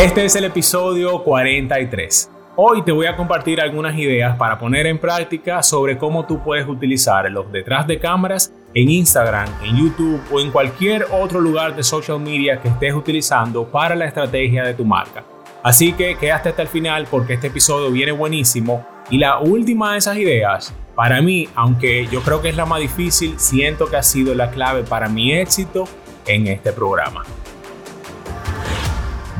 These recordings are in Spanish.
Este es el episodio 43. Hoy te voy a compartir algunas ideas para poner en práctica sobre cómo tú puedes utilizar los detrás de cámaras en Instagram, en YouTube o en cualquier otro lugar de social media que estés utilizando para la estrategia de tu marca. Así que quédate hasta el final porque este episodio viene buenísimo y la última de esas ideas, para mí, aunque yo creo que es la más difícil, siento que ha sido la clave para mi éxito en este programa.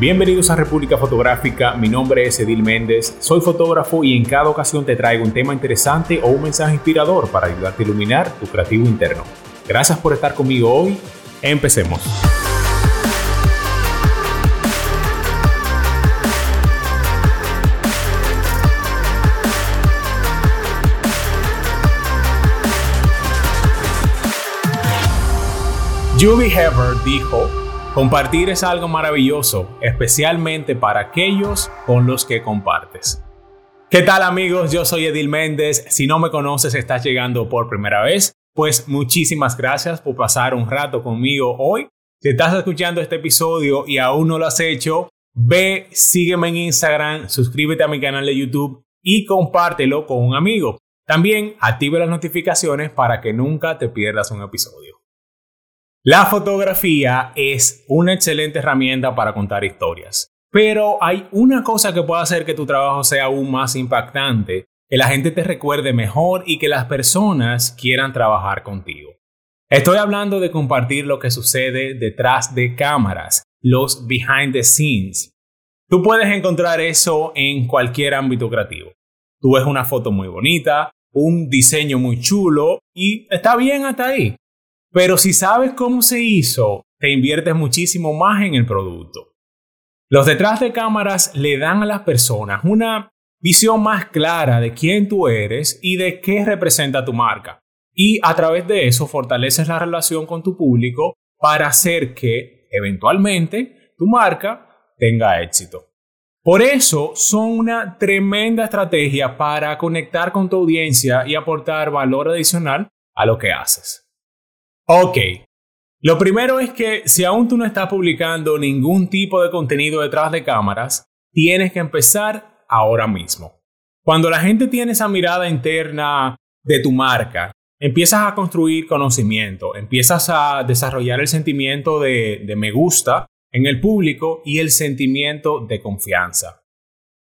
Bienvenidos a República Fotográfica, mi nombre es Edil Méndez, soy fotógrafo y en cada ocasión te traigo un tema interesante o un mensaje inspirador para ayudarte a iluminar tu creativo interno. Gracias por estar conmigo hoy, empecemos. Julie Heber dijo, Compartir es algo maravilloso, especialmente para aquellos con los que compartes. ¿Qué tal amigos? Yo soy Edil Méndez. Si no me conoces, estás llegando por primera vez, pues muchísimas gracias por pasar un rato conmigo hoy. Si estás escuchando este episodio y aún no lo has hecho, ve, sígueme en Instagram, suscríbete a mi canal de YouTube y compártelo con un amigo. También active las notificaciones para que nunca te pierdas un episodio. La fotografía es una excelente herramienta para contar historias, pero hay una cosa que puede hacer que tu trabajo sea aún más impactante, que la gente te recuerde mejor y que las personas quieran trabajar contigo. Estoy hablando de compartir lo que sucede detrás de cámaras, los behind the scenes. Tú puedes encontrar eso en cualquier ámbito creativo. Tú ves una foto muy bonita, un diseño muy chulo y está bien hasta ahí. Pero si sabes cómo se hizo, te inviertes muchísimo más en el producto. Los detrás de cámaras le dan a las personas una visión más clara de quién tú eres y de qué representa tu marca. Y a través de eso fortaleces la relación con tu público para hacer que, eventualmente, tu marca tenga éxito. Por eso son una tremenda estrategia para conectar con tu audiencia y aportar valor adicional a lo que haces. Ok. Lo primero es que si aún tú no estás publicando ningún tipo de contenido detrás de cámaras, tienes que empezar ahora mismo. Cuando la gente tiene esa mirada interna de tu marca, empiezas a construir conocimiento, empiezas a desarrollar el sentimiento de, de me gusta en el público y el sentimiento de confianza.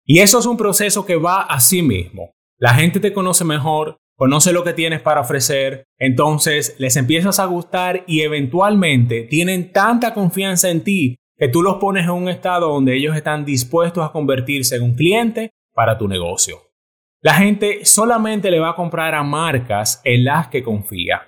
Y eso es un proceso que va a sí mismo. La gente te conoce mejor, conoce lo que tienes para ofrecer, entonces les empiezas a gustar y eventualmente tienen tanta confianza en ti que tú los pones en un estado donde ellos están dispuestos a convertirse en un cliente para tu negocio. La gente solamente le va a comprar a marcas en las que confía.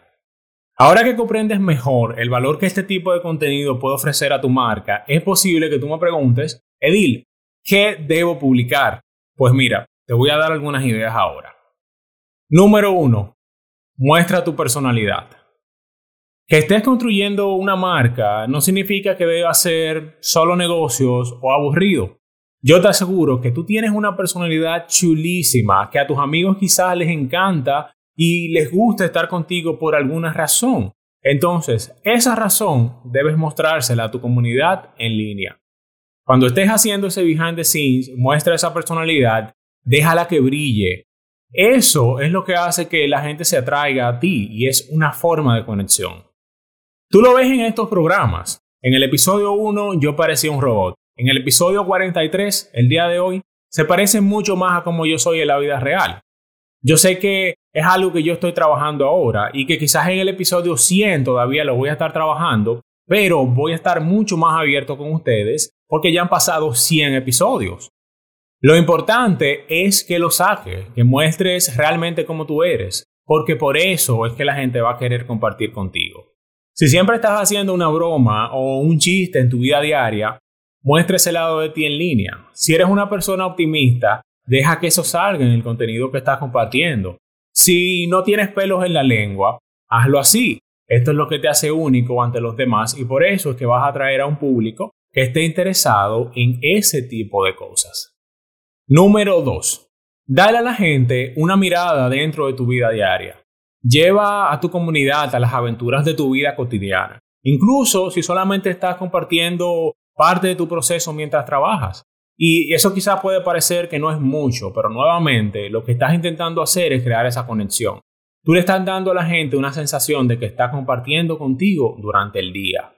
Ahora que comprendes mejor el valor que este tipo de contenido puede ofrecer a tu marca, es posible que tú me preguntes, Edil, ¿qué debo publicar? Pues mira, te voy a dar algunas ideas ahora. Número uno, muestra tu personalidad. Que estés construyendo una marca no significa que deba ser solo negocios o aburrido. Yo te aseguro que tú tienes una personalidad chulísima, que a tus amigos quizás les encanta y les gusta estar contigo por alguna razón. Entonces, esa razón debes mostrársela a tu comunidad en línea. Cuando estés haciendo ese behind the scenes, muestra esa personalidad, déjala que brille, eso es lo que hace que la gente se atraiga a ti y es una forma de conexión. Tú lo ves en estos programas. En el episodio 1 yo parecía un robot. En el episodio 43, el día de hoy, se parece mucho más a como yo soy en la vida real. Yo sé que es algo que yo estoy trabajando ahora y que quizás en el episodio 100 todavía lo voy a estar trabajando, pero voy a estar mucho más abierto con ustedes porque ya han pasado 100 episodios. Lo importante es que lo saques, que muestres realmente cómo tú eres, porque por eso es que la gente va a querer compartir contigo. Si siempre estás haciendo una broma o un chiste en tu vida diaria, muestra ese lado de ti en línea. Si eres una persona optimista, deja que eso salga en el contenido que estás compartiendo. Si no tienes pelos en la lengua, hazlo así. Esto es lo que te hace único ante los demás y por eso es que vas a atraer a un público que esté interesado en ese tipo de cosas. Número 2. Dale a la gente una mirada dentro de tu vida diaria. Lleva a tu comunidad a las aventuras de tu vida cotidiana. Incluso si solamente estás compartiendo parte de tu proceso mientras trabajas. Y eso quizás puede parecer que no es mucho, pero nuevamente lo que estás intentando hacer es crear esa conexión. Tú le estás dando a la gente una sensación de que está compartiendo contigo durante el día.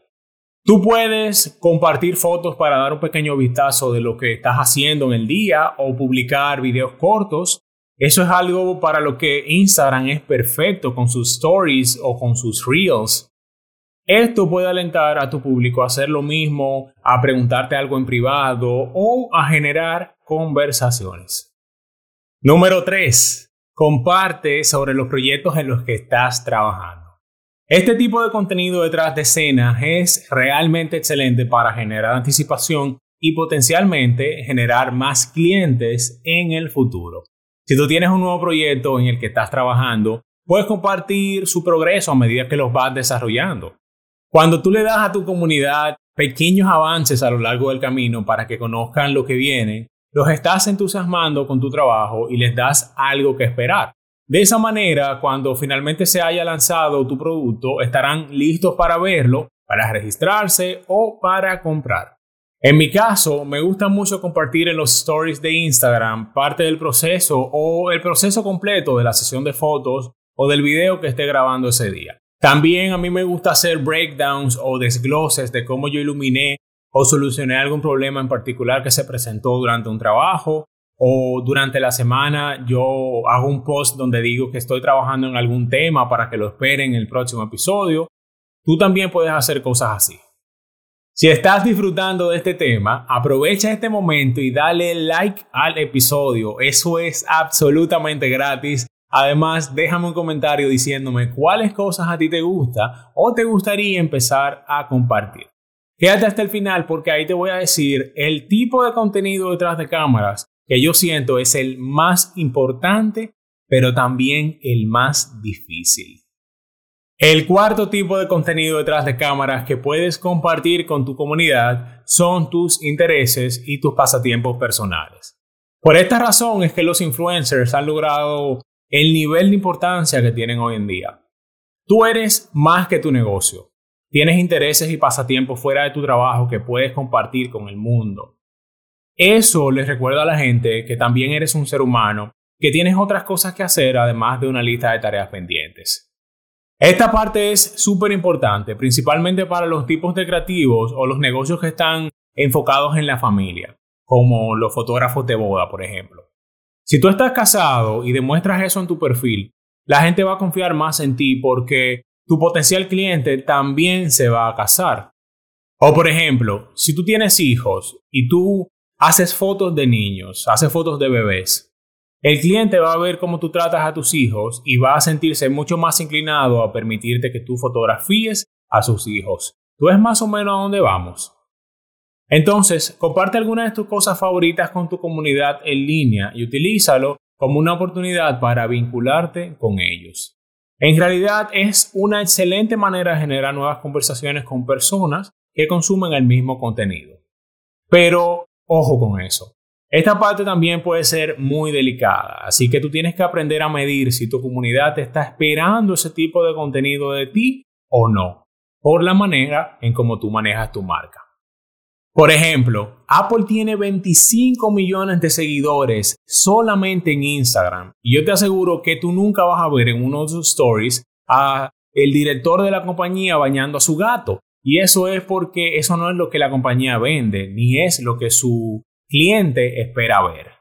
Tú puedes compartir fotos para dar un pequeño vistazo de lo que estás haciendo en el día o publicar videos cortos. Eso es algo para lo que Instagram es perfecto con sus stories o con sus reels. Esto puede alentar a tu público a hacer lo mismo, a preguntarte algo en privado o a generar conversaciones. Número 3. Comparte sobre los proyectos en los que estás trabajando. Este tipo de contenido detrás de escena es realmente excelente para generar anticipación y potencialmente generar más clientes en el futuro. Si tú tienes un nuevo proyecto en el que estás trabajando, puedes compartir su progreso a medida que los vas desarrollando. Cuando tú le das a tu comunidad pequeños avances a lo largo del camino para que conozcan lo que viene, los estás entusiasmando con tu trabajo y les das algo que esperar. De esa manera, cuando finalmente se haya lanzado tu producto, estarán listos para verlo, para registrarse o para comprar. En mi caso, me gusta mucho compartir en los stories de Instagram parte del proceso o el proceso completo de la sesión de fotos o del video que esté grabando ese día. También a mí me gusta hacer breakdowns o desgloses de cómo yo iluminé o solucioné algún problema en particular que se presentó durante un trabajo o durante la semana yo hago un post donde digo que estoy trabajando en algún tema para que lo esperen en el próximo episodio. Tú también puedes hacer cosas así. Si estás disfrutando de este tema, aprovecha este momento y dale like al episodio. Eso es absolutamente gratis. Además, déjame un comentario diciéndome cuáles cosas a ti te gusta o te gustaría empezar a compartir. Quédate hasta el final porque ahí te voy a decir el tipo de contenido detrás de cámaras que yo siento es el más importante, pero también el más difícil. El cuarto tipo de contenido detrás de cámaras que puedes compartir con tu comunidad son tus intereses y tus pasatiempos personales. Por esta razón es que los influencers han logrado el nivel de importancia que tienen hoy en día. Tú eres más que tu negocio. Tienes intereses y pasatiempos fuera de tu trabajo que puedes compartir con el mundo. Eso les recuerda a la gente que también eres un ser humano, que tienes otras cosas que hacer además de una lista de tareas pendientes. Esta parte es súper importante, principalmente para los tipos de creativos o los negocios que están enfocados en la familia, como los fotógrafos de boda, por ejemplo. Si tú estás casado y demuestras eso en tu perfil, la gente va a confiar más en ti porque tu potencial cliente también se va a casar. O por ejemplo, si tú tienes hijos y tú haces fotos de niños, haces fotos de bebés, el cliente va a ver cómo tú tratas a tus hijos y va a sentirse mucho más inclinado a permitirte que tú fotografíes a sus hijos. ¿Tú ves más o menos a dónde vamos? Entonces, comparte algunas de tus cosas favoritas con tu comunidad en línea y utilízalo como una oportunidad para vincularte con ellos. En realidad es una excelente manera de generar nuevas conversaciones con personas que consumen el mismo contenido. Pero Ojo con eso. Esta parte también puede ser muy delicada, así que tú tienes que aprender a medir si tu comunidad te está esperando ese tipo de contenido de ti o no, por la manera en cómo tú manejas tu marca. Por ejemplo, Apple tiene 25 millones de seguidores solamente en Instagram y yo te aseguro que tú nunca vas a ver en uno de sus stories a el director de la compañía bañando a su gato. Y eso es porque eso no es lo que la compañía vende, ni es lo que su cliente espera ver.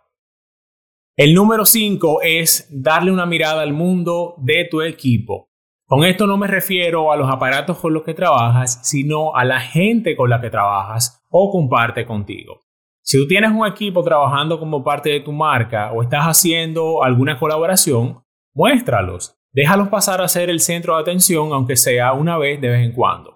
El número 5 es darle una mirada al mundo de tu equipo. Con esto no me refiero a los aparatos con los que trabajas, sino a la gente con la que trabajas o comparte contigo. Si tú tienes un equipo trabajando como parte de tu marca o estás haciendo alguna colaboración, muéstralos. Déjalos pasar a ser el centro de atención, aunque sea una vez de vez en cuando.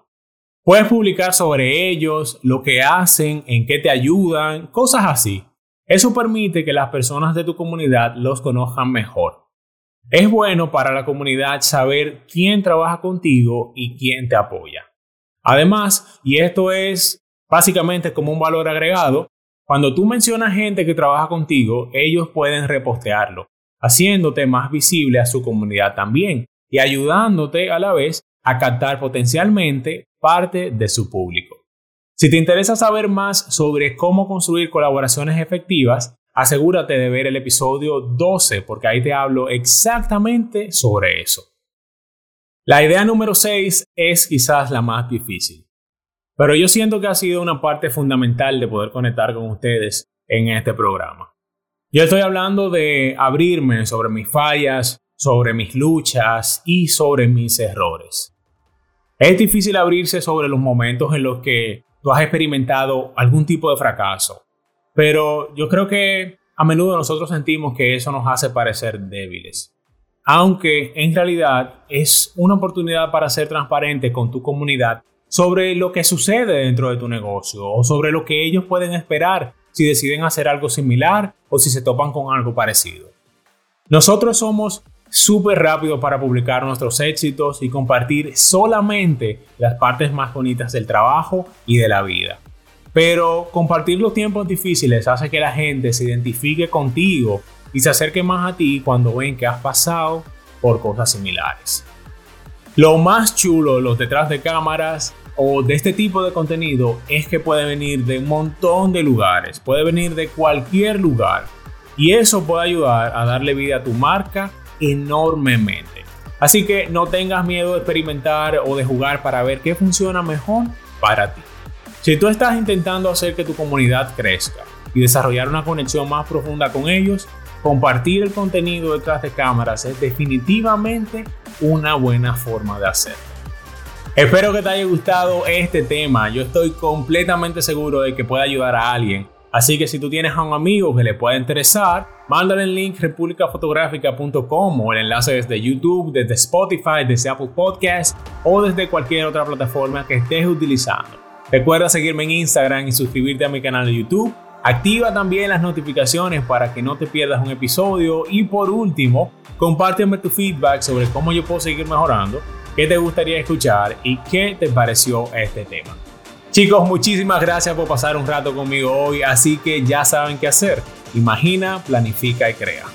Puedes publicar sobre ellos, lo que hacen, en qué te ayudan, cosas así. Eso permite que las personas de tu comunidad los conozcan mejor. Es bueno para la comunidad saber quién trabaja contigo y quién te apoya. Además, y esto es básicamente como un valor agregado, cuando tú mencionas gente que trabaja contigo, ellos pueden repostearlo, haciéndote más visible a su comunidad también y ayudándote a la vez a captar potencialmente parte de su público. Si te interesa saber más sobre cómo construir colaboraciones efectivas, asegúrate de ver el episodio 12 porque ahí te hablo exactamente sobre eso. La idea número 6 es quizás la más difícil, pero yo siento que ha sido una parte fundamental de poder conectar con ustedes en este programa. Yo estoy hablando de abrirme sobre mis fallas, sobre mis luchas y sobre mis errores. Es difícil abrirse sobre los momentos en los que tú has experimentado algún tipo de fracaso. Pero yo creo que a menudo nosotros sentimos que eso nos hace parecer débiles. Aunque en realidad es una oportunidad para ser transparente con tu comunidad sobre lo que sucede dentro de tu negocio o sobre lo que ellos pueden esperar si deciden hacer algo similar o si se topan con algo parecido. Nosotros somos súper rápido para publicar nuestros éxitos y compartir solamente las partes más bonitas del trabajo y de la vida. Pero compartir los tiempos difíciles hace que la gente se identifique contigo y se acerque más a ti cuando ven que has pasado por cosas similares. Lo más chulo los detrás de cámaras o de este tipo de contenido es que puede venir de un montón de lugares, puede venir de cualquier lugar y eso puede ayudar a darle vida a tu marca enormemente. Así que no tengas miedo de experimentar o de jugar para ver qué funciona mejor para ti. Si tú estás intentando hacer que tu comunidad crezca y desarrollar una conexión más profunda con ellos, compartir el contenido detrás de cámaras es definitivamente una buena forma de hacerlo. Espero que te haya gustado este tema. Yo estoy completamente seguro de que puede ayudar a alguien Así que si tú tienes a un amigo que le pueda interesar, mándale el link republicafotográfica.com o el enlace desde YouTube, desde Spotify, desde Apple Podcasts o desde cualquier otra plataforma que estés utilizando. Recuerda seguirme en Instagram y suscribirte a mi canal de YouTube. Activa también las notificaciones para que no te pierdas un episodio. Y por último, compárteme tu feedback sobre cómo yo puedo seguir mejorando, qué te gustaría escuchar y qué te pareció este tema. Chicos, muchísimas gracias por pasar un rato conmigo hoy, así que ya saben qué hacer. Imagina, planifica y crea.